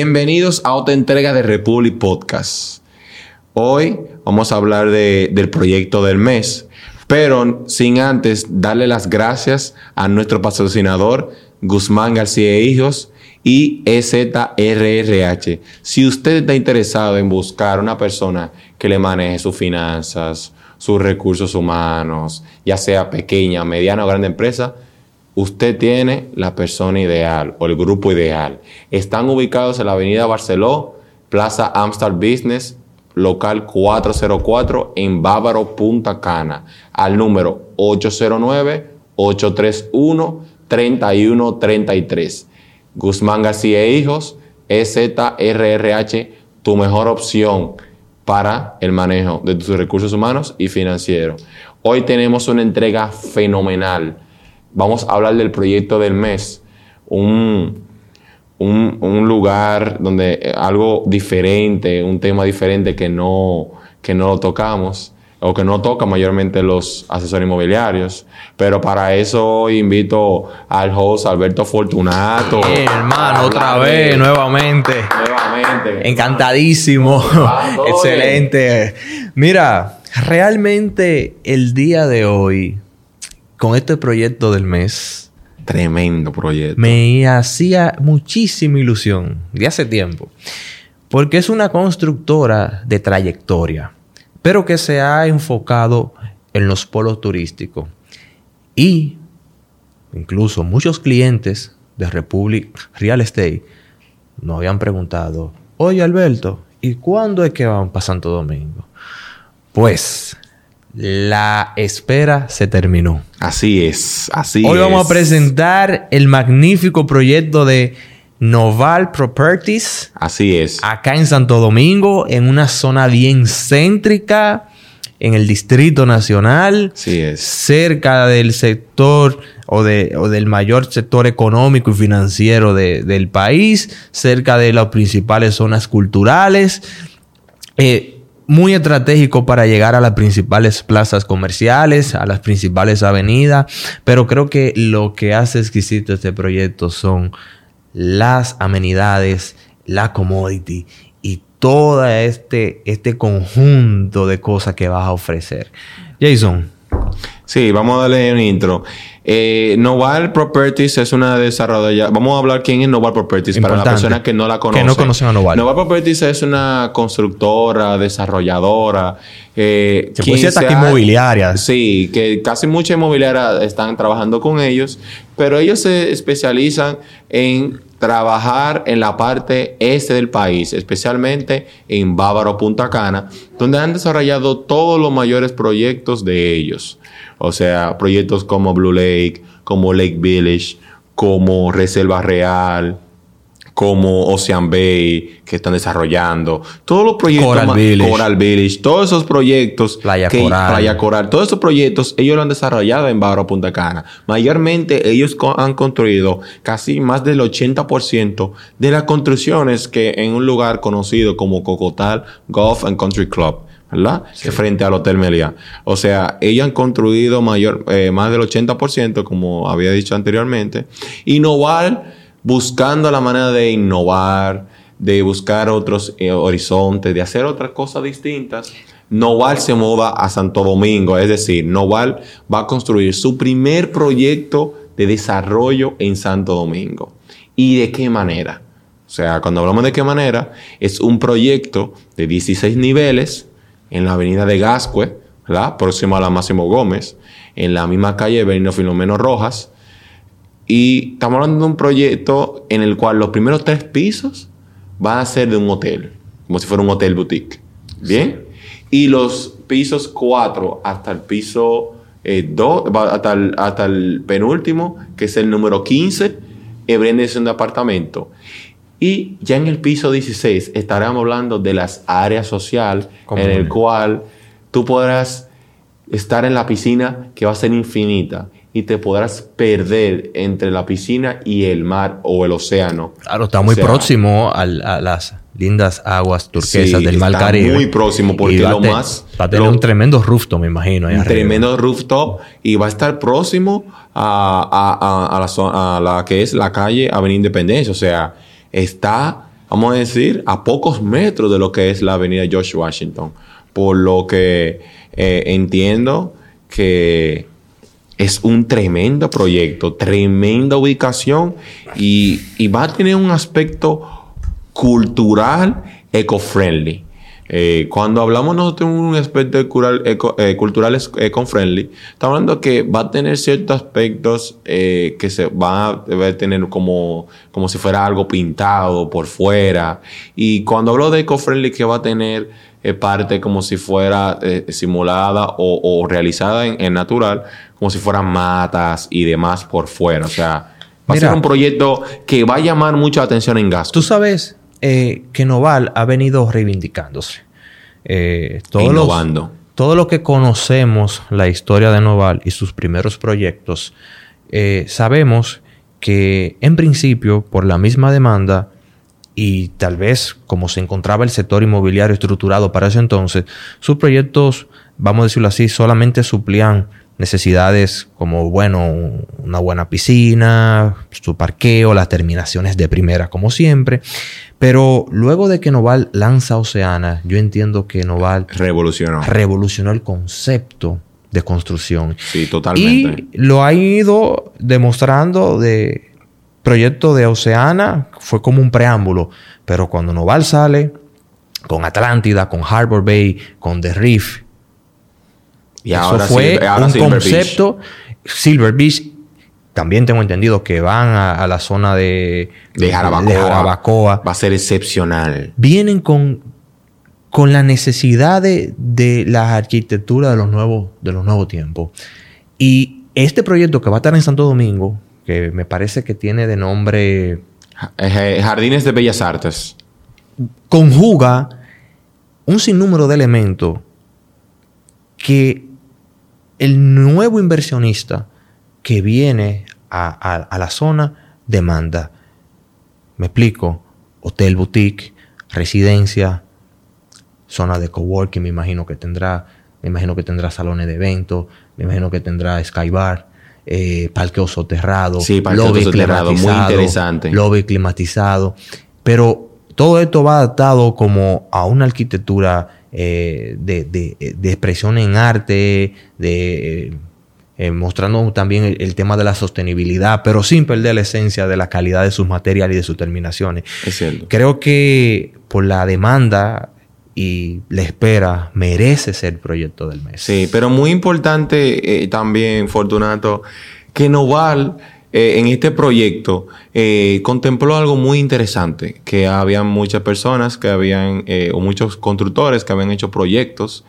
Bienvenidos a otra entrega de Republic Podcast. Hoy vamos a hablar del proyecto del mes, pero sin antes darle las gracias a nuestro patrocinador Guzmán García e Hijos y EZRRH. Si usted está interesado en buscar una persona que le maneje sus finanzas, sus recursos humanos, ya sea pequeña, mediana o grande empresa, usted tiene la persona ideal o el grupo ideal. Están ubicados en la avenida Barceló, Plaza Amstar Business, local 404 en Bávaro, Punta Cana, al número 809-831-3133. Guzmán García e Hijos, EZRRH, tu mejor opción para el manejo de tus recursos humanos y financieros. Hoy tenemos una entrega fenomenal vamos a hablar del proyecto del mes, un, un, lugar donde eh, algo diferente, un tema diferente que no, que no lo tocamos o que no toca mayormente los asesores inmobiliarios. Pero para eso invito al host Alberto Fortunato. hermano, otra vez, nuevamente. Nuevamente. Encantadísimo. Excelente. Mira, realmente el día de hoy con este proyecto del mes. Tremendo proyecto. Me hacía muchísima ilusión de hace tiempo. Porque es una constructora de trayectoria, pero que se ha enfocado en los polos turísticos. Y incluso muchos clientes de Republic Real Estate nos habían preguntado, oye Alberto, ¿y cuándo es que van para Santo Domingo? Pues la espera se terminó. Así es, así Hoy vamos a presentar el magnífico proyecto de Noval Properties. Así es. Acá en Santo Domingo, en una zona bien céntrica, en el Distrito Nacional. Así es. Cerca del sector o, de, del mayor sector económico y financiero del país, cerca de las principales zonas culturales. Eh, muy estratégico para llegar a las principales plazas comerciales, a las principales avenidas, pero creo que lo que hace exquisito este proyecto son las amenidades, la commodity y todo este, este conjunto de cosas que vas a ofrecer. Jason. Sí, vamos a darle un intro. Eh, Noval Properties es una desarrolladora. Vamos a hablar quién es Noval Properties para las personas que no la conocen. Que no conocen a Noval. Noval Properties es una constructora, desarrolladora. Eh, se puede decir inmobiliaria. Sí, que casi muchas inmobiliarias están trabajando con ellos, pero ellos se especializan en trabajar en la parte este del país, especialmente en Bávaro, Punta Cana, donde han desarrollado todos los mayores proyectos de ellos. O sea, proyectos como Blue Lake, como Lake Village, como Reserva Real, como Ocean Bay, que están desarrollando. Todos los proyectos. Coral Village. Coral Village. Todos esos proyectos. Playa Coral. Playa Coral. Todos esos proyectos, ellos lo han desarrollado en Barro Punta Cana. Mayormente, ellos han construido casi más del 80% de las construcciones que en un lugar conocido como Cocotal Golf and Country Club. ¿Verdad? Que frente al Hotel Meliá. O sea, ellos han construido mayor, eh, más del 80%, como había dicho anteriormente. Innovar, buscando la manera de innovar, de buscar otros eh, horizontes, de hacer otras cosas distintas. Noval se muda a Santo Domingo, es decir, Noval va a construir su primer proyecto de desarrollo en Santo Domingo. ¿Y de qué manera? O sea, cuando hablamos de qué manera, es un proyecto de 16 niveles, en la avenida de Gascue, ¿verdad? próxima a la Máximo Gómez, en la misma calle Benito Filomeno Rojas. Y estamos hablando de un proyecto en el cual los primeros tres pisos van a ser de un hotel, como si fuera un hotel boutique. ¿Bien? Y los pisos cuatro hasta el piso eh, dos, hasta, el, hasta el penúltimo, que es el número 15, es un apartamento. Y ya en el piso 16 estaremos hablando de las áreas sociales en el cual tú podrás estar en la piscina que va a ser infinita y te podrás perder entre la piscina y el mar o el océano. Claro, está muy próximo a, las lindas aguas turquesas del mar Caribe. Muy próximo porque lo más... Va a tener un tremendo rooftop, me imagino. un tremendo rooftop y va a estar próximo a, a, a, la, a la que es la calle Avenida Independencia. O sea, está vamos a decir, a pocos metros de lo que es la avenida George Washington. Por lo que eh, entiendo que es un tremendo proyecto, tremenda ubicación y, y va a tener un aspecto cultural eco-friendly. Eh, cuando hablamos nosotros de un aspecto cultural, eco, eh, cultural eco-friendly, estamos hablando que va a tener ciertos aspectos eh, que se va a, va a tener como, como si fuera algo pintado por fuera. Y cuando hablo de eco-friendly, que va a tener eh, parte como si fuera simulada o, o realizada en, en natural, como si fueran matas y demás por fuera. O sea, va Mira. a ser un proyecto que va a llamar mucha atención en gasto. Tú sabes eh, que Noval ha venido reivindicándose. Eh, todos los- Innovando. todo lo que conocemos la historia de Noval y sus primeros proyectos, eh, sabemos que en principio, por la misma demanda y tal vez como se encontraba el sector inmobiliario estructurado para ese entonces, sus proyectos, vamos a decirlo así, solamente suplían necesidades como, bueno, una buena piscina, su parqueo, las terminaciones de primera como siempre. Pero luego de que Noval lanza Oceana, yo entiendo que Noval Revolucionó. revolucionó el concepto de construcción. Sí, totalmente. Y lo ha ido demostrando de proyecto de Oceana, fue como un preámbulo, pero cuando Noval sale con Atlántida, con Harbor Bay, con The Reef, Y eso ahora fue ahora un Silver Beach. concepto. Silver Beach, también tengo entendido que van a, a la zona de, de Jarabacoa. de Jarabacoa. Va a ser excepcional. Vienen con, con la necesidad de, de la arquitectura de los nuevos, de los nuevos tiempos. Y este proyecto que va a estar en Santo Domingo, que me parece que tiene de nombre Ja- eh, Jardines de Bellas Artes. conjuga un sinnúmero de elementos que el nuevo inversionista que viene a, a- a la zona demanda. Me explico. Hotel boutique, residencia, zona de coworking, me imagino que tendrá, me imagino que tendrá salones de eventos, me imagino que tendrá skybar, eh, parqueo soterrado, Sí, parqueo soterrado, muy interesante. lobby climatizado. Pero todo esto va adaptado como a una arquitectura eh, de, de- de expresión en arte, de eh, eh, mostrando también el, el tema de la sostenibilidad, pero sin perder la esencia de la calidad de sus materiales y de sus terminaciones. Es cierto. Creo que por la demanda y la espera merece ser proyecto del mes. Sí, pero muy importante eh, también, Fortunato, que Noval eh, en este proyecto eh, contempló algo muy interesante, que había muchas personas que habían, eh, o muchos constructores que habían hecho proyectos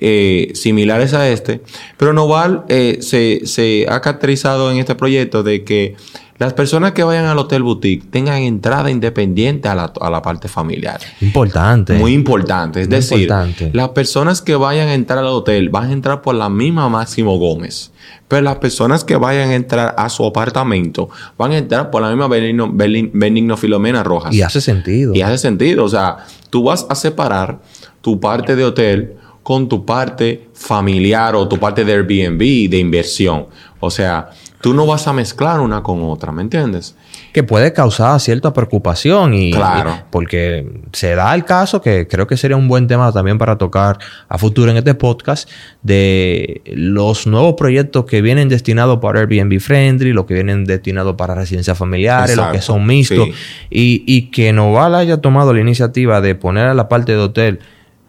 eh, similares a este, pero Noval eh, se, se ha caracterizado en este proyecto de que las personas que vayan al hotel boutique tengan entrada independiente a la, a la parte familiar. Importante. Muy importante. Es Muy decir, importante. las personas que vayan a entrar al hotel van a entrar por la misma Máximo Gómez. Pero las personas que vayan a entrar a su apartamento van a entrar por la misma Benigno, Benigno Filomena Rojas. y hace sentido. Y hace sentido. O sea, tú vas a separar tu parte de hotel con tu parte familiar o tu parte de Airbnb de inversión. O sea, tú no vas a mezclar una con otra, ¿me entiendes? que puede causar cierta preocupación y Claro. y- porque se da el caso que creo que sería un buen tema también para tocar a futuro en este podcast de los nuevos proyectos que vienen destinados para Airbnb friendly, los que vienen destinados para residencias familiares, los que son mixtos Sí. y, y que Noval haya tomado la iniciativa de poner a la parte de hotel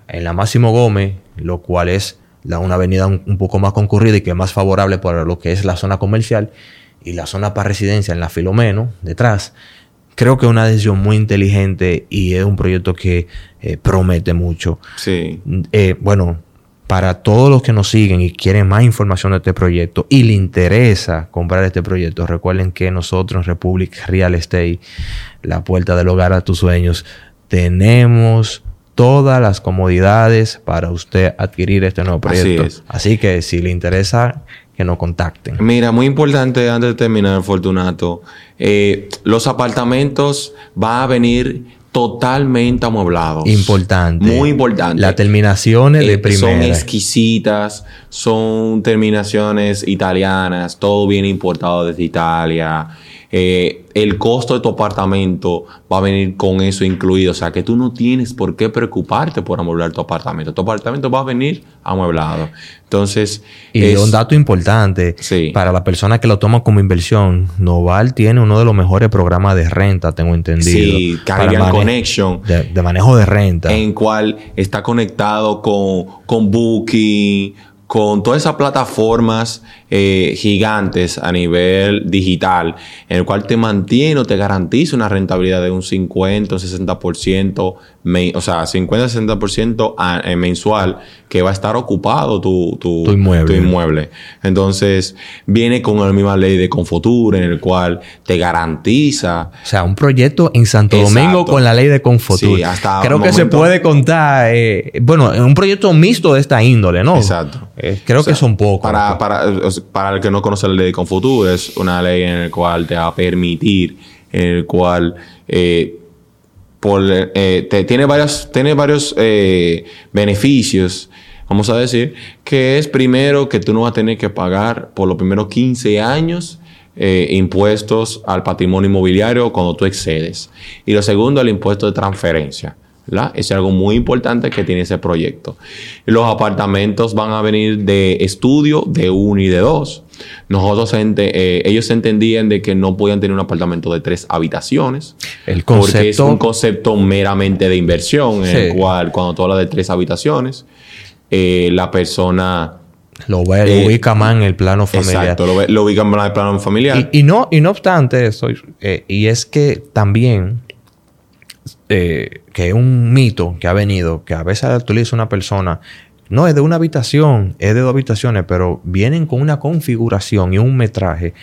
en la Máximo Gómez, lo cual es la, una avenida un, un poco más concurrida y que es más favorable para lo que es la zona comercial y la zona para residencia en la Filomeno, detrás. Creo que es una decisión muy inteligente y es un proyecto que eh, promete mucho. Sí. Eh, bueno, para todos los que nos siguen y quieren más información de este proyecto y le interesa comprar este proyecto, recuerden que nosotros en Republic Real Estate, la puerta del hogar a tus sueños, tenemos todas las comodidades para usted adquirir este nuevo Así proyecto. es. Así que si le interesa, que nos contacten. Mira, muy importante antes de terminar, Fortunato. eh, los apartamentos van a venir totalmente amueblados. Importante. Muy importante. Las terminaciones de Eh, Son primera. exquisitas, son terminaciones italianas, todo viene importado desde Italia. Eh, el costo de tu apartamento va a venir con eso incluido. O sea, que tú no tienes por qué preocuparte por amueblar tu apartamento. Tu apartamento va a venir amueblado. Entonces... Y un dato importante, para la persona que lo toma como inversión, Noval tiene uno de los mejores programas de renta, tengo entendido. Sí, Caribbean Connection. De, manejo de renta. En cual está conectado con, con Booking, con todas esas plataformas eh, gigantes a nivel digital, en el cual te mantiene o te garantiza una rentabilidad de un 50 o 60%, o sea, 50-60% eh, mensual que va a estar ocupado tu, tu, inmueble. Entonces, viene con la misma ley de Confotur, en el cual te garantiza. O sea, un proyecto en Santo Domingo con la ley de Confotur. Sí, hasta Creo que se puede contar, eh, bueno, un proyecto mixto de esta índole, ¿no? Exacto. Creo que son pocos. Para, para, para el que no conoce la ley de Confutur, es una ley en la cual te va a permitir, en el cual eh, por, eh, te, tiene, varias, tiene varios eh, beneficios, vamos a decir, que es primero que tú no vas a tener que pagar por los primeros 15 años impuestos al patrimonio inmobiliario cuando tú excedes. Y lo segundo, el impuesto de transferencia. Es algo muy importante que tiene ese proyecto. Los apartamentos van a venir de estudio de uno y de dos. Nosotros, eh, ellos entendían de que no podían tener un apartamento de tres habitaciones. El concepto... Porque es un concepto meramente de inversión, en el cual cuando tú hablas de tres habitaciones, eh, la persona... Lo, ve, eh, ubica más en el plano familiar. Exacto, lo, ubica más en el plano familiar. Y, no, y no obstante eso, y es que también eh, que es un mito que ha venido, que a veces utiliza una persona, no es de una habitación, es de dos habitaciones, pero vienen con una configuración y un metraje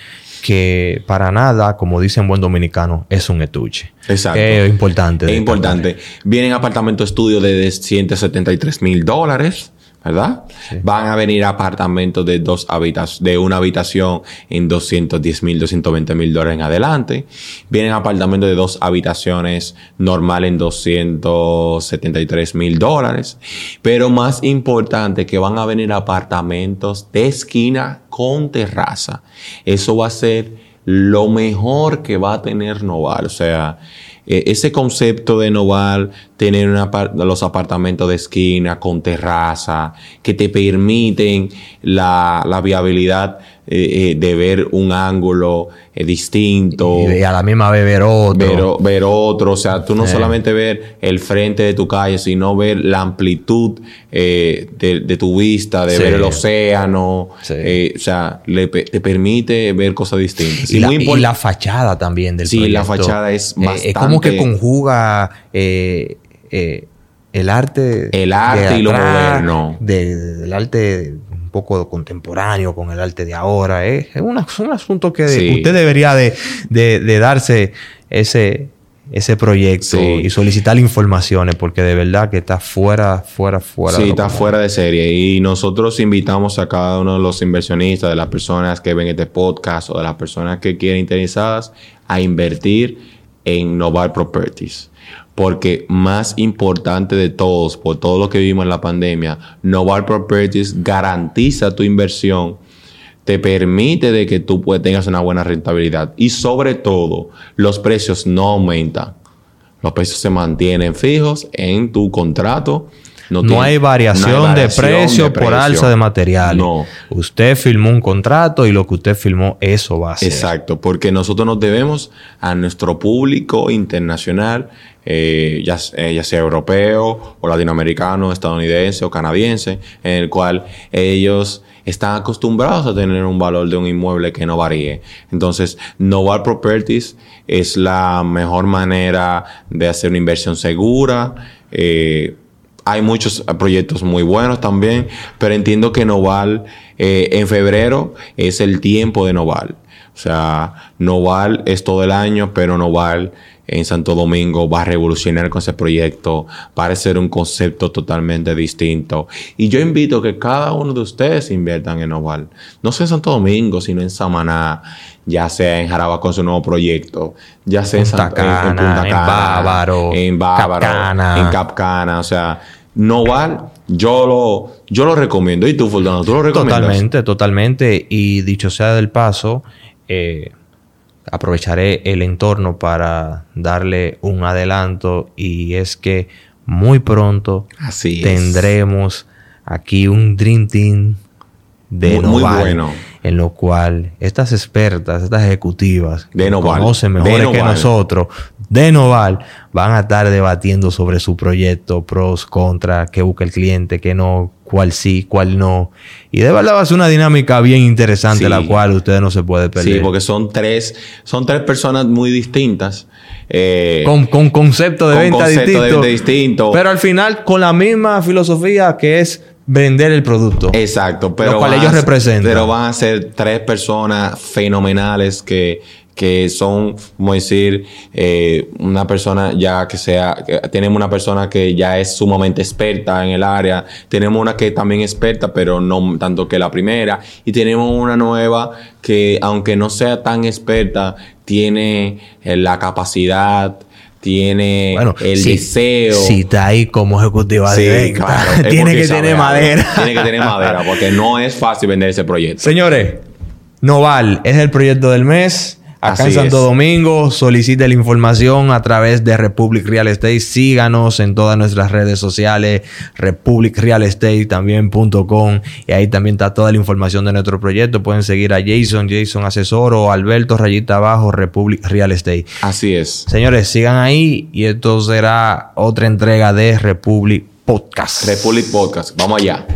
que para nada, como dicen buen dominicano, es un estuche. Exacto. Es importante. Es importante. Vienen apartamentos estudio de 173 mil dólares. ¿Verdad? Van a venir apartamentos de dos habitaciones, de una habitación en 210 mil, 220 mil dólares en adelante. Vienen apartamentos de dos habitaciones normal en 273 mil dólares. Pero más importante que van a venir apartamentos de esquina con terraza. Eso va a ser lo mejor que va a tener Noval. O sea, eh, ese concepto de Noval, tener los apartamentos de esquina con terraza, que te permiten la, la viabilidad eh, eh, de ver un ángulo eh, distinto. Y a la misma vez ver otro. Ver, otro. O sea, tú no solamente ver el frente de tu calle, sino ver la amplitud de, tu vista, de ver el océano. o sea, te permite ver cosas distintas. Y, la, fachada también del Sí, la fachada es bastante... es como que conjuga... el arte. El arte y lo moderno. del arte poco contemporáneo con el arte de ahora. ¿eh? Es un, asunto que usted debería de, darse ese, ese proyecto y solicitar informaciones porque de verdad que está fuera, fuera, fuera. Sí, está fuera de serie. Y nosotros invitamos a cada uno de los inversionistas, de las personas que ven este podcast o de las personas que quieren interesadas a invertir en Novar Properties porque más importante de todos, por todo lo que vivimos en la pandemia, Noval Properties garantiza tu inversión, te permite de que tú tengas una buena rentabilidad y sobre todo los precios no aumentan. Los precios se mantienen fijos en tu contrato no, hay variación, de, precio por alza de material. No. Usted firmó un contrato y lo que usted firmó, eso va a ser. Exacto, porque nosotros nos debemos a nuestro público internacional, eh, ya, eh, ya, sea europeo o latinoamericano, estadounidense o canadiense, en el cual ellos están acostumbrados a tener un valor de un inmueble que no varíe. Entonces, Noval Properties es la mejor manera de hacer una inversión segura. Eh, hay muchos proyectos muy buenos también, pero entiendo que Noval eh, en febrero es el tiempo de Noval. O sea, Noval es todo el año, pero Noval en Santo Domingo va a revolucionar con ese proyecto, va a ser un concepto totalmente distinto. Y yo invito a que cada uno de ustedes inviertan en Noval. No solo en Santo Domingo, sino en Samaná, ya sea en Jaraba con su nuevo proyecto, ya sea en, Punta Cana, en, Bávaro, en Bávaro, en Capcana, o sea, Noval, yo lo, yo lo recomiendo. ¿Y tú, Fulano, tú lo recomiendas? Totalmente, totalmente. Y dicho sea del paso, eh, aprovecharé el entorno para darle un adelanto y es que muy pronto Así tendremos aquí un Dream Team de Muy- muy Noval, bueno. en lo cual estas expertas, estas ejecutivas De que Noval. conocen De mejores que nosotros de Noval van a estar debatiendo sobre su proyecto, pros, contras, qué busca el cliente, qué no, cuál sí, cuál no. Y de verdad va a ser una dinámica bien interesante Sí. la cual ustedes no se pueden perder. Sí, porque son tres, son tres personas muy distintas. eh, con, con concepto de con venta concepto de distinto, venta distinto. Pero al final con la misma filosofía que es vender el producto. Exacto, pero Lo cual ellos a- representan. Pero van a ser tres personas fenomenales que, que son, como decir, eh, una persona ya que sea, que tenemos una persona que ya es sumamente experta en el área, tenemos una que también es experta, pero no tanto que la primera, y tenemos una nueva que, aunque no sea tan experta, tiene eh, la capacidad, tiene Bueno, el si- deseo. Si está ahí como ejecutiva Sí, directa, claro, tiene que sabe tener madera. Tiene que tener madera, porque no es fácil vender ese proyecto. Señores, Noval es el proyecto del mes. Acá en Santo es. Domingo, solicite la información a través de Republic Real Estate. Síganos en todas nuestras redes sociales, republicrealestate.com y ahí también está toda la información de nuestro proyecto. Pueden seguir a Jason, Jason Asesor o Alberto Rayita Abajo, Republic Real Estate. Así es. Señores, sigan ahí y esto será otra entrega de Republic Podcast. Republic Podcast. Vamos allá.